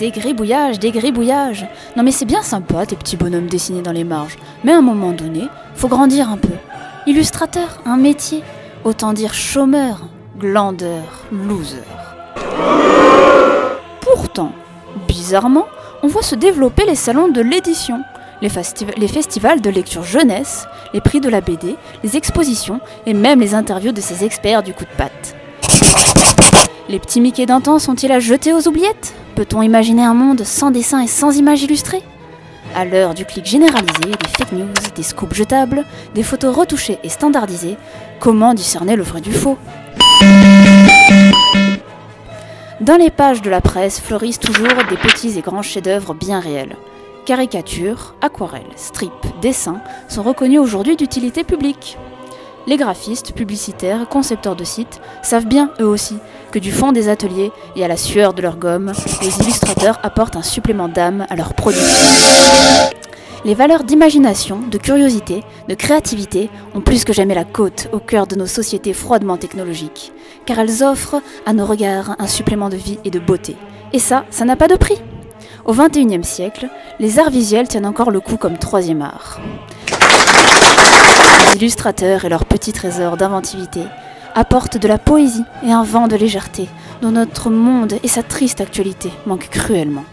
Des gribouillages, des gribouillages. Non mais c'est bien sympa tes petits bonhommes dessinés dans les marges. Mais à un moment donné, faut grandir un peu. Illustrateur, un métier. Autant dire chômeur, glandeur, loser. Pourtant, bizarrement, on voit se développer les salons de l'édition, les, festiv- les festivals de lecture jeunesse, les prix de la BD, les expositions et même les interviews de ces experts du coup de patte. Les petits Mickey temps sont-ils à jeter aux oubliettes? Peut-on imaginer un monde sans dessin et sans images illustrées? À l'heure du clic généralisé, des fake news, des scoops jetables, des photos retouchées et standardisées, comment discerner le vrai du faux? Dans les pages de la presse fleurissent toujours des petits et grands chefs-d'œuvre bien réels. Caricatures, aquarelles, strips, dessins sont reconnus aujourd'hui d'utilité publique. Les graphistes, publicitaires, concepteurs de sites savent bien, eux aussi, que du fond des ateliers et à la sueur de leur gomme, les illustrateurs apportent un supplément d'âme à leur production. Les valeurs d'imagination, de curiosité, de créativité ont plus que jamais la côte au cœur de nos sociétés froidement technologiques, car elles offrent à nos regards un supplément de vie et de beauté. Et ça, ça n'a pas de prix. Au XXIe siècle, les arts visuels tiennent encore le coup comme troisième art. Illustrateurs et leurs petits trésors d'inventivité apportent de la poésie et un vent de légèreté dont notre monde et sa triste actualité manquent cruellement.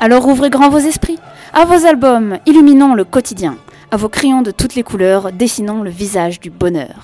Alors ouvrez grand vos esprits, à vos albums, illuminons le quotidien, à vos crayons de toutes les couleurs, dessinons le visage du bonheur.